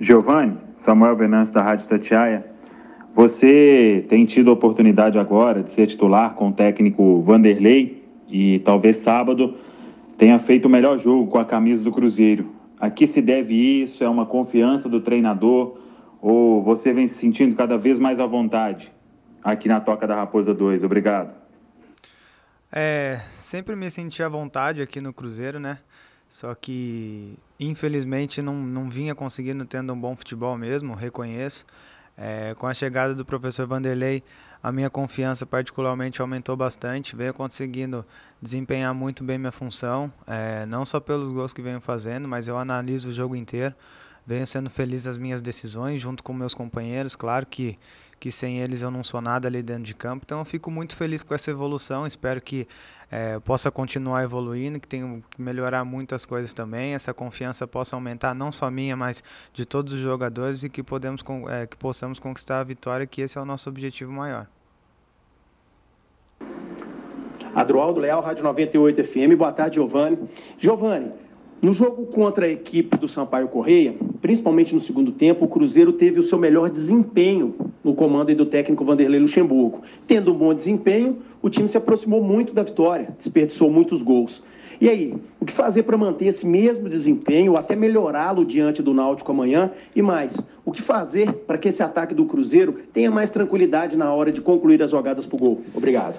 Giovanni, Samuel Venâncio da Rádio Tatiaia. Você tem tido a oportunidade agora de ser titular com o técnico Vanderlei e talvez sábado tenha feito o melhor jogo com a camisa do Cruzeiro. A que se deve isso? É uma confiança do treinador? Ou você vem se sentindo cada vez mais à vontade aqui na Toca da Raposa 2? Obrigado. É, sempre me senti à vontade aqui no Cruzeiro, né? Só que, infelizmente, não, não vinha conseguindo tendo um bom futebol mesmo, reconheço. É, com a chegada do professor Vanderlei, a minha confiança particularmente aumentou bastante, venho conseguindo desempenhar muito bem minha função, é, não só pelos gols que venho fazendo, mas eu analiso o jogo inteiro, venho sendo feliz das minhas decisões junto com meus companheiros, claro que que sem eles eu não sou nada ali dentro de campo. Então eu fico muito feliz com essa evolução. Espero que é, possa continuar evoluindo, que tenho que melhorar muitas coisas também. Essa confiança possa aumentar não só minha, mas de todos os jogadores e que podemos é, que possamos conquistar a vitória, que esse é o nosso objetivo maior. Adroaldo Leal, Rádio 98 FM. Boa tarde, Giovanni. Giovanni, no jogo contra a equipe do Sampaio Correia, principalmente no segundo tempo, o Cruzeiro teve o seu melhor desempenho no comando do técnico Vanderlei Luxemburgo. Tendo um bom desempenho, o time se aproximou muito da vitória, desperdiçou muitos gols. E aí, o que fazer para manter esse mesmo desempenho, até melhorá-lo diante do Náutico amanhã? E mais, o que fazer para que esse ataque do Cruzeiro tenha mais tranquilidade na hora de concluir as jogadas para o gol? Obrigado.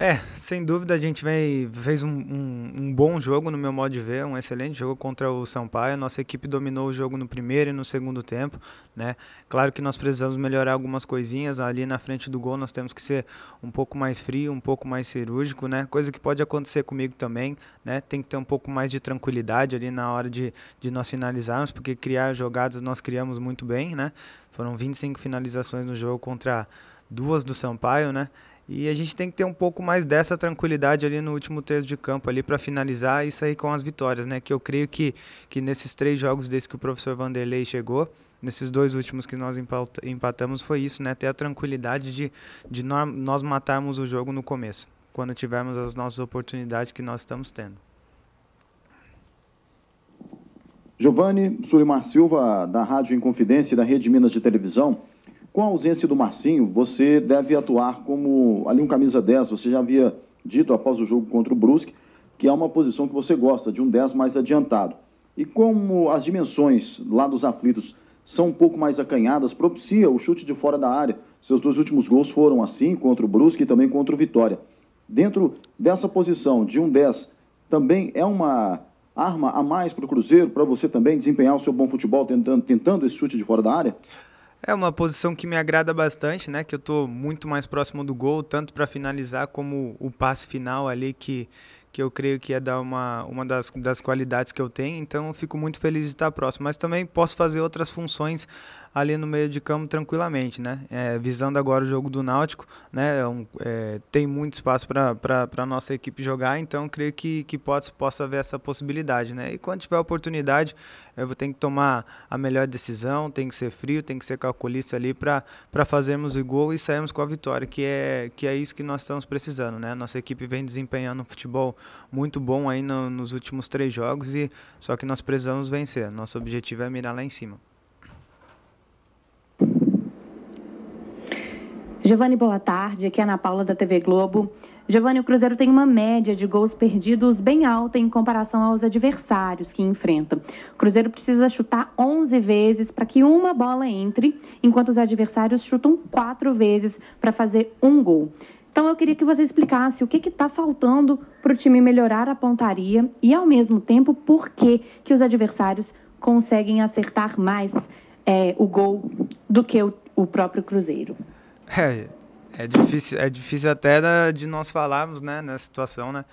É, sem dúvida a gente vem, fez um, um, um, bom jogo no meu modo de ver, um excelente jogo contra o Sampaio. Nossa equipe dominou o jogo no primeiro e no segundo tempo, né? Claro que nós precisamos melhorar algumas coisinhas ali na frente do gol. Nós temos que ser um pouco mais frio, um pouco mais cirúrgico, né? Coisa que pode acontecer comigo também, né? Tem que ter um pouco mais de tranquilidade ali na hora de, de nós finalizarmos, porque criar jogadas nós criamos muito bem, né? Foram 25 finalizações no jogo contra duas do Sampaio, né? E a gente tem que ter um pouco mais dessa tranquilidade ali no último terço de campo ali para finalizar e sair com as vitórias, né? Que eu creio que, que nesses três jogos desde que o professor Vanderlei chegou, nesses dois últimos que nós empatamos foi isso, né? Ter a tranquilidade de, de nós matarmos o jogo no começo, quando tivermos as nossas oportunidades que nós estamos tendo. Giovanni Sulimar Silva, da Rádio Inconfidência e da Rede Minas de Televisão. Com a ausência do Marcinho, você deve atuar como ali um camisa 10. Você já havia dito após o jogo contra o Brusque que é uma posição que você gosta, de um 10 mais adiantado. E como as dimensões lá dos aflitos são um pouco mais acanhadas, propicia o chute de fora da área. Seus dois últimos gols foram assim, contra o Brusque e também contra o Vitória. Dentro dessa posição de um 10, também é uma arma a mais para o Cruzeiro, para você também desempenhar o seu bom futebol tentando, tentando esse chute de fora da área? É uma posição que me agrada bastante, né? Que eu estou muito mais próximo do gol, tanto para finalizar como o passe final ali que, que eu creio que é dar uma, uma das, das qualidades que eu tenho. Então eu fico muito feliz de estar próximo. Mas também posso fazer outras funções ali no meio de campo tranquilamente, né? É, visando agora o jogo do Náutico, né? É um, é, tem muito espaço para a nossa equipe jogar, então creio que, que pode, possa haver essa possibilidade, né? E quando tiver oportunidade, eu vou ter que tomar a melhor decisão, tem que ser frio, tem que ser calculista ali para fazermos o gol e sairmos com a vitória, que é, que é isso que nós estamos precisando, né? Nossa equipe vem desempenhando um futebol muito bom aí no, nos últimos três jogos e só que nós precisamos vencer. Nosso objetivo é mirar lá em cima. Giovanni, boa tarde. Aqui é Ana Paula da TV Globo. Giovanni, o Cruzeiro tem uma média de gols perdidos bem alta em comparação aos adversários que enfrenta. O Cruzeiro precisa chutar 11 vezes para que uma bola entre, enquanto os adversários chutam quatro vezes para fazer um gol. Então eu queria que você explicasse o que está faltando para o time melhorar a pontaria e, ao mesmo tempo, por que, que os adversários conseguem acertar mais é, o gol do que o, o próprio Cruzeiro. É, é difícil, é difícil até de nós falarmos, né, nessa situação, né?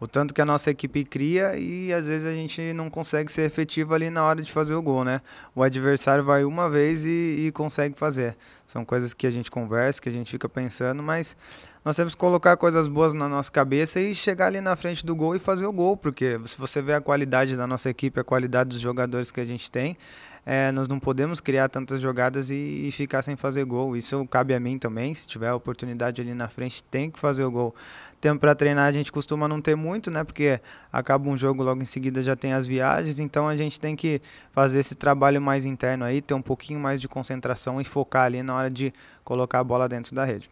O tanto que a nossa equipe cria e às vezes a gente não consegue ser efetivo ali na hora de fazer o gol, né? O adversário vai uma vez e, e consegue fazer. São coisas que a gente conversa, que a gente fica pensando, mas nós temos que colocar coisas boas na nossa cabeça e chegar ali na frente do gol e fazer o gol, porque se você vê a qualidade da nossa equipe, a qualidade dos jogadores que a gente tem, é, nós não podemos criar tantas jogadas e, e, ficar sem fazer gol. Isso cabe a mim também. Se tiver a oportunidade ali na frente, tem que fazer o gol. tempo para treinar a gente costuma não ter muito, né? Porque acaba um jogo logo em seguida já tem as viagens, então a gente tem que fazer esse trabalho mais interno aí, ter um pouquinho mais de concentração e focar ali na hora de colocar a bola dentro da rede.